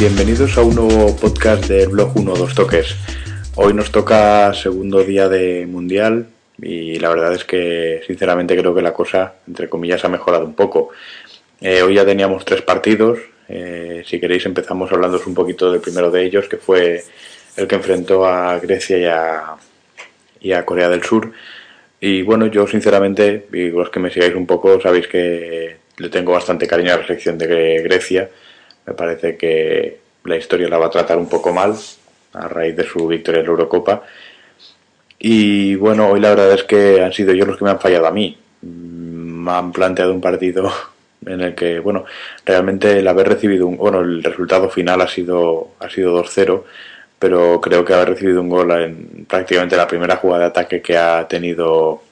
Bienvenidos a un nuevo podcast del blog 1 2 toques. Hoy nos toca segundo día de mundial y la verdad es que sinceramente creo que la cosa, entre comillas, ha mejorado un poco. Eh, hoy ya teníamos tres partidos. Eh, si queréis empezamos hablando un poquito del primero de ellos, que fue el que enfrentó a Grecia y a, y a Corea del Sur. Y bueno, yo sinceramente, y los que me sigáis un poco, sabéis que le tengo bastante cariño a la selección de Grecia me parece que la historia la va a tratar un poco mal a raíz de su victoria en la Eurocopa. Y bueno, hoy la verdad es que han sido ellos los que me han fallado a mí. Mm, me han planteado un partido en el que, bueno, realmente el haber recibido un, bueno, el resultado final ha sido, ha sido 2-0, pero creo que haber recibido un gol en prácticamente la primera jugada de ataque que ha tenido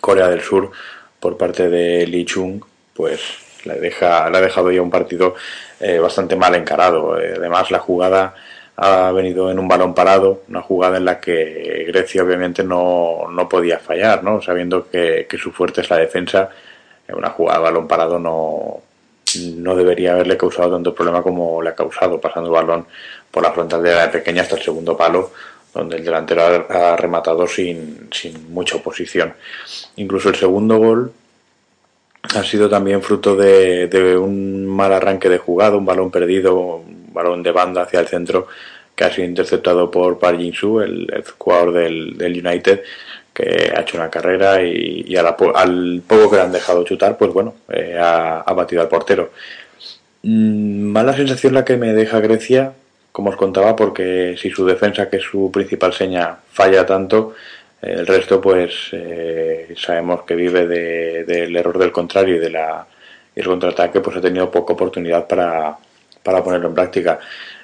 Corea del Sur por parte de Lee Chung, pues la deja, le ha dejado ya un partido eh, bastante mal encarado. Eh, además, la jugada ha venido en un balón parado, una jugada en la que Grecia obviamente no, no podía fallar, ¿no? sabiendo que, su fuerte es la defensa. Eh, una jugada balón parado no, no debería haberle causado tanto problema como le ha causado, pasando el balón por la frontal de la pequeña hasta el segundo palo, donde el delantero ha rematado sin, sin mucha oposición. Incluso el segundo gol ha sido también fruto de, un mal arranque de jugada, un balón perdido, un balón de banda hacia el centro que ha sido interceptado por Park Jin-soo, el, jugador del, United, que ha hecho una carrera y, al poco que le han dejado chutar, pues bueno, eh, ha, batido al portero. Mm, mala sensación la que me deja Grecia, como os contaba, porque si su defensa, que es su principal seña, falla tanto, el resto, pues eh, sabemos que vive del error del contrario y de contraataque, pues ha tenido poca oportunidad para, para ponerlo en práctica.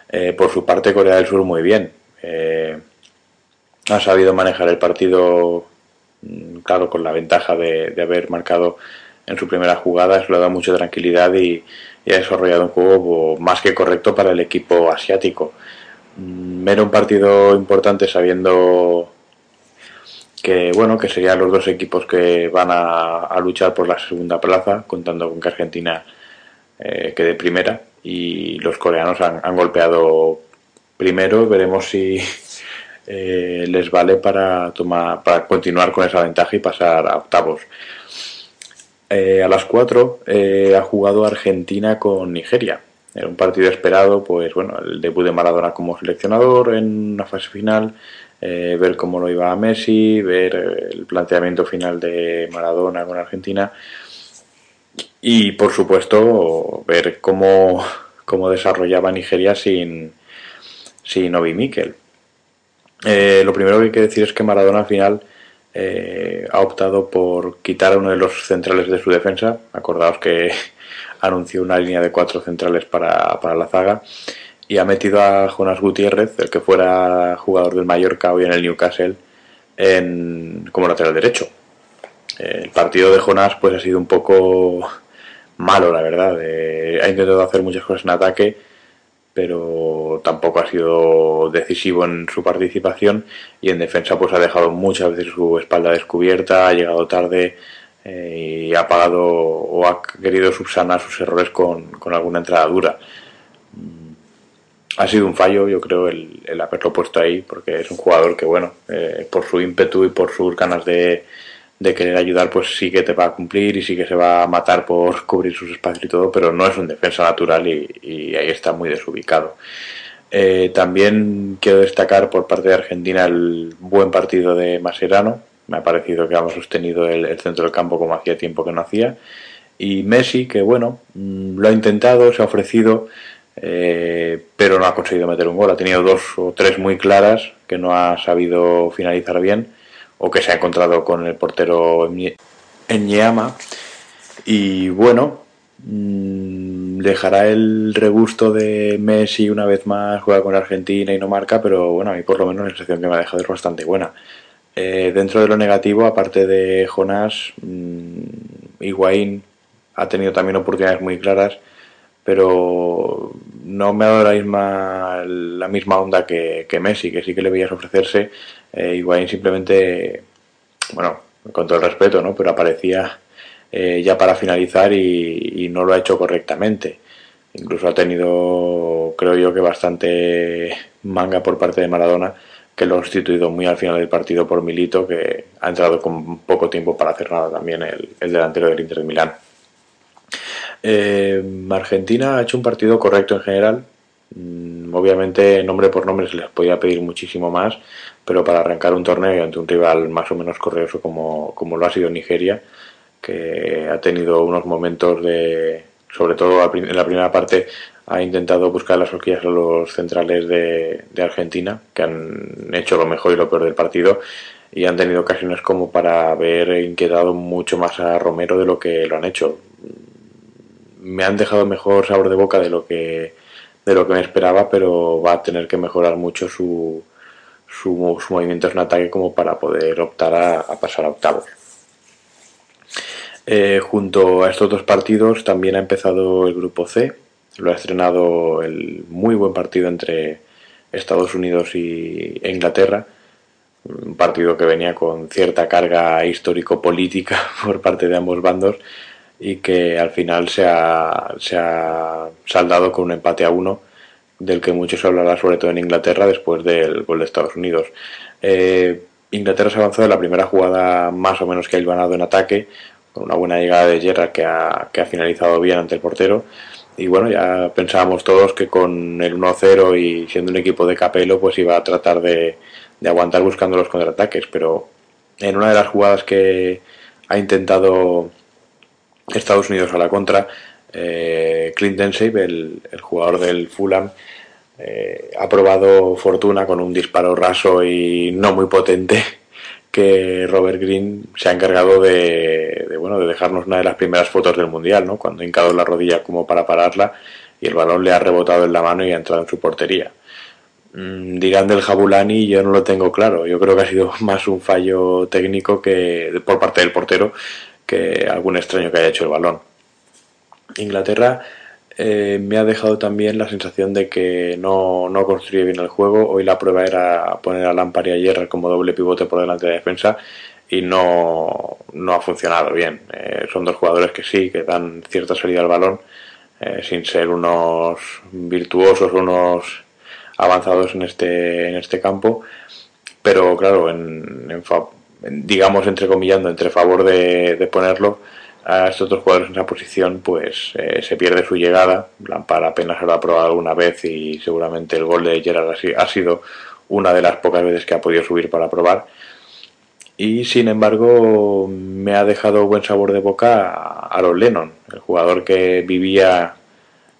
Eh, por su parte, Corea del Sur muy bien. Eh, ha sabido manejar el partido, mm, claro, con la ventaja de, haber marcado en su primera jugada, eso le ha dado mucha tranquilidad y, y, ha desarrollado un juego más que correcto para el equipo asiático. Mm, era un partido importante sabiendo que bueno que serían los dos equipos que van a, luchar por la segunda plaza contando con que Argentina eh, quede primera y los coreanos han, golpeado primero. Veremos si eh, les vale para tomar para continuar con esa ventaja y pasar a octavos. Eh, a las 4 ha jugado Argentina con Nigeria. Era un partido esperado pues bueno el debut de Maradona como seleccionador en una fase final eh, ver cómo lo iba a Messi, ver eh, el planteamiento final de Maradona con Argentina y por supuesto ver cómo, cómo desarrollaba Nigeria sin, sin Obi Mikel. Eh, lo primero que hay que decir es que Maradona al final ha optado por quitar a uno de los centrales de su defensa. Acordaos que anunció una línea de cuatro centrales para, para la zaga y ha metido a Jonas Gutiérrez, el que fuera jugador del Mallorca hoy en el Newcastle, en, como lateral derecho. El partido de Jonas pues ha sido un poco malo, la verdad. Eh, ha intentado hacer muchas cosas en ataque, pero tampoco ha sido decisivo en su participación y en defensa pues ha dejado muchas veces su espalda descubierta, ha llegado tarde eh, y ha pagado o ha querido subsanar sus errores con, con alguna entrada dura ha sido un fallo, yo creo, el, haberlo puesto ahí, porque es un jugador que, bueno, eh, por su ímpetu y por sus ganas de, querer ayudar, pues sí que te va a cumplir y sí que se va a matar por cubrir sus espacios y todo, pero no es un defensa natural y, ahí está muy desubicado. Eh, también quiero destacar por parte de Argentina el buen partido de Maserano. Me ha parecido que hemos sostenido el, el centro del campo como hacía tiempo que no hacía. Y Messi, que bueno, mm, lo ha intentado, se ha ofrecido, eh, pero no ha conseguido meter un gol. Ha tenido dos o tres muy claras que no ha sabido finalizar bien o que se ha encontrado con el portero en Niama. Y bueno, mm, dejará el regusto de Messi una vez más, juega con Argentina y no marca, pero bueno, a mí por lo menos la sensación que me ha dejado es bastante buena. Eh, dentro de lo negativo, aparte de Jonás, mmm, Higuaín ha tenido también oportunidades muy claras pero no me ha dado la misma, la misma onda que, Messi, que sí que le veías ofrecerse. Eh, simplemente, bueno, con todo el respeto, ¿no? Pero aparecía eh, ya para finalizar y, no lo ha hecho correctamente. Incluso ha tenido, creo yo, que bastante manga por parte de Maradona, que lo ha sustituido muy al final del partido por Milito, que ha entrado con poco tiempo para hacer nada también el, delantero del Inter de Milán. Eh, Argentina ha hecho un partido correcto en general. Mm, obviamente, nombre por nombre se les podía pedir muchísimo más, pero para arrancar un torneo ante un rival más o menos correoso como, como lo ha sido Nigeria, que ha tenido unos momentos de, sobre todo en la primera parte, ha intentado buscar las horquillas a los centrales de, Argentina, que han hecho lo mejor y lo peor del partido y han tenido ocasiones como para haber inquietado mucho más a Romero de lo que lo han hecho. Me han dejado mejor sabor de boca de lo que de lo que me esperaba, pero va a tener que mejorar mucho su, su, su movimientos en ataque como para poder optar a, pasar a octavos. Eh, junto a estos dos partidos también ha empezado el grupo C, lo ha estrenado el muy buen partido entre Estados Unidos y, Inglaterra, un partido que venía con cierta carga histórico-política por parte de ambos bandos y que al final se ha, se ha saldado con un empate a uno del que mucho se hablará sobre todo en Inglaterra después del gol de Estados Unidos. Eh, Inglaterra se avanzó de la primera jugada más o menos que ha ganado en ataque, con una buena llegada de Gerrard que ha, que ha finalizado bien ante el portero. Y bueno, ya pensábamos todos que con el 1-0 y siendo un equipo de capelo, pues iba a tratar de, de aguantar buscando los contraataques. Pero en una de las jugadas que ha intentado Estados Unidos a la contra, eh, Clint Densave, el, jugador del Fulham, eh, ha probado fortuna con un disparo raso y no muy potente que Robert Green se ha encargado de, bueno de dejarnos una de las primeras fotos del mundial, ¿no? Cuando ha hincado la rodilla como para pararla y el balón le ha rebotado en la mano y ha entrado en su portería. Mm, dirán del Jabulani, yo no lo tengo claro. Yo creo que ha sido más un fallo técnico que por parte del portero que algún extraño que haya hecho el balón. Inglaterra eh, me ha dejado también la sensación de que no, no, construye bien el juego. Hoy la prueba era poner a Lampard y a Gerrard como doble pivote por delante de la defensa y no, no ha funcionado bien. Eh, son dos jugadores que sí, que dan cierta salida al balón, eh, sin ser unos virtuosos, unos avanzados en este, en este campo, pero claro, en, digamos entrecomillando, entre favor de, ponerlo, a estos dos jugadores en esa posición, pues eh, se pierde su llegada. Lampard apenas lo ha probado alguna vez y seguramente el gol de Gerard ha sido una de las pocas veces que ha podido subir para probar. Y sin embargo, me ha dejado buen sabor de boca a los Lennon, el jugador que vivía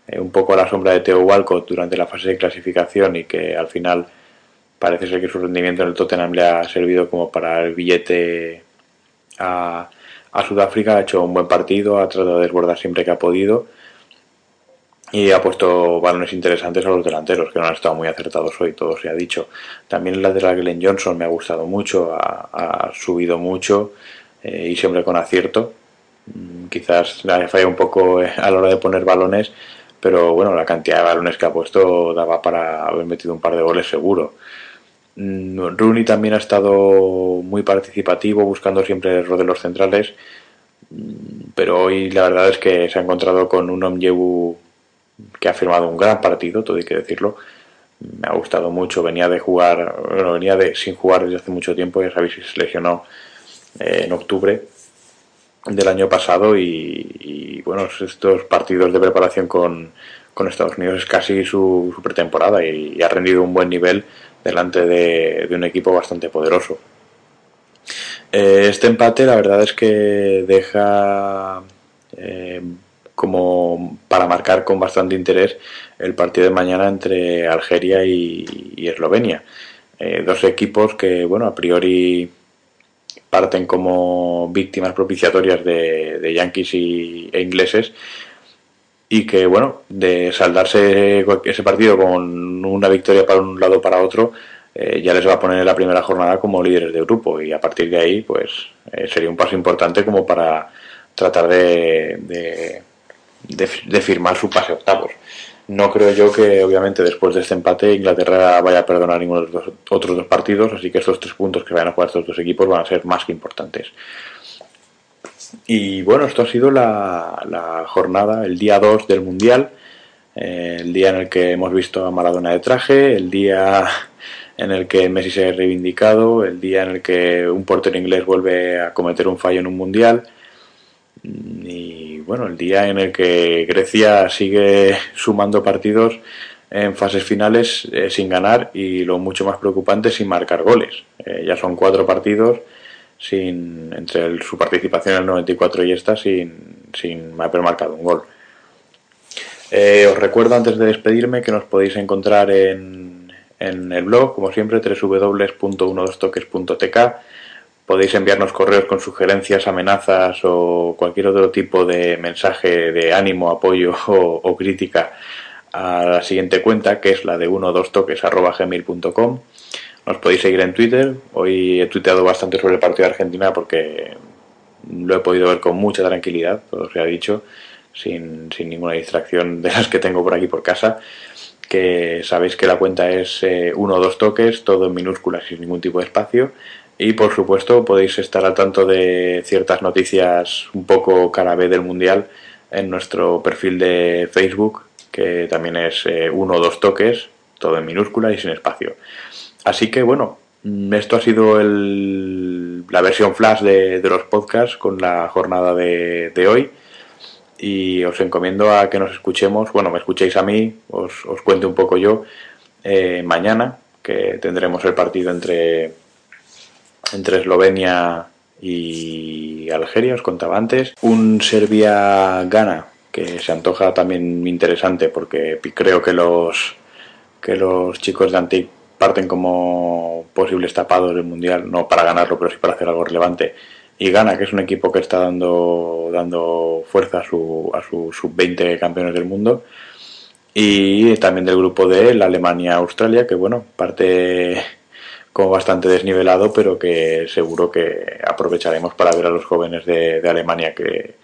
eh, un poco a la sombra de Theo Walcott durante la fase de clasificación y que al final parece ser que su rendimiento en el Tottenham le ha servido como para el billete a Sudáfrica, ha hecho un buen partido, ha tratado de desbordar siempre que ha podido y ha puesto balones interesantes a los delanteros, que no han estado muy acertados hoy, todo se ha dicho. También el lateral Glenn Johnson me ha gustado mucho, ha, subido mucho eh, y siempre con acierto. Mm, quizás le falla un poco eh, a la hora de poner balones, pero bueno, la cantidad de balones que ha puesto daba para haber metido un par de goles seguro. Mm, Rooney también ha estado muy participativo, buscando siempre el error de los centrales, mm, pero hoy la verdad es que se ha encontrado con un Omjebu que ha firmado un gran partido, todo hay que decirlo. Me ha gustado mucho, venía de jugar, bueno, venía de sin jugar desde hace mucho tiempo, ya sabéis que se lesionó eh, en octubre del año pasado y, bueno, estos partidos de preparación con, Estados Unidos es casi su, pretemporada y, ha rendido un buen nivel delante de, un equipo bastante poderoso. Eh, este empate la verdad es que deja eh, como para marcar con bastante interés el partido de mañana entre Algeria y, Eslovenia. Eh, dos equipos que, bueno, a priori parten como víctimas propiciatorias de, Yankees y, e ingleses y que bueno, de saldarse ese partido con una victoria para un lado para otro, eh, ya les va a poner en la primera jornada como líderes de grupo y a partir de ahí pues eh, sería un paso importante como para tratar de, de, firmar su pase octavos. No creo yo que obviamente después de este empate Inglaterra vaya a perdonar ninguno de los otros dos partidos, así que estos tres puntos que vayan a jugar estos dos equipos van a ser más que importantes. Y bueno, esto ha sido la, jornada, el día 2 del Mundial. Eh, el día en el que hemos visto a Maradona de traje, el día en el que Messi se ha reivindicado, el día en el que un portero inglés vuelve a cometer un fallo en un mundial y bueno, el día en el que Grecia sigue sumando partidos en fases finales eh, sin ganar y lo mucho más preocupante sin marcar goles. Eh, ya son cuatro partidos sin entre su participación en el 94 y esta sin, sin haber marcado un gol. Eh, os recuerdo antes de despedirme que nos podéis encontrar en, en el blog, como siempre, www.12toques.tk. Podéis enviarnos correos con sugerencias, amenazas o cualquier otro tipo de mensaje de ánimo, apoyo o, crítica a la siguiente cuenta, que es la de 12toques.gmail.com. Nos podéis seguir en Twitter. Hoy he tuiteado bastante sobre el partido de Argentina porque lo he podido ver con mucha tranquilidad, se ha dicho sin, sin ninguna distracción de las que tengo por aquí por casa que sabéis que la cuenta es eh, uno o dos toques, todo en minúsculas sin ningún tipo de espacio. Y por supuesto podéis estar al tanto de ciertas noticias un poco cara B del Mundial en nuestro perfil de Facebook, que también es eh, uno o dos toques, todo en minúsculas y sin espacio. Así que bueno, esto ha sido el, la versión flash de, los podcasts con la jornada de, de hoy y os encomiendo a que nos escuchemos, bueno, me escuchéis a mí, os, os cuente un poco yo, eh, mañana, que tendremos el partido entre, entre Eslovenia y Algeria, os contaba antes. Un Serbia-Gana, que se antoja también interesante porque creo que los, que los chicos de Antic parten como posibles tapados del Mundial, no para ganarlo, pero sí para hacer algo relevante y gana, que es un equipo que está dando, dando fuerza a su, a su sub-20 campeones del mundo. Y también del grupo D, la Alemania-Australia, que bueno, parte como bastante desnivelado, pero que seguro que aprovecharemos para ver a los jóvenes de, de Alemania que,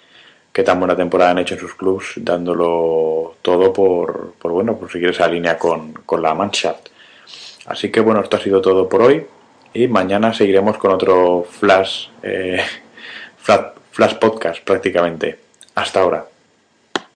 tan buena temporada han hecho en sus clubs, dándolo todo por, por bueno, por seguir esa línea con, con la Mannschaft. Así que bueno, esto ha sido todo por hoy y mañana seguiremos con otro flash, eh, flash, flash podcast prácticamente. Hasta ahora.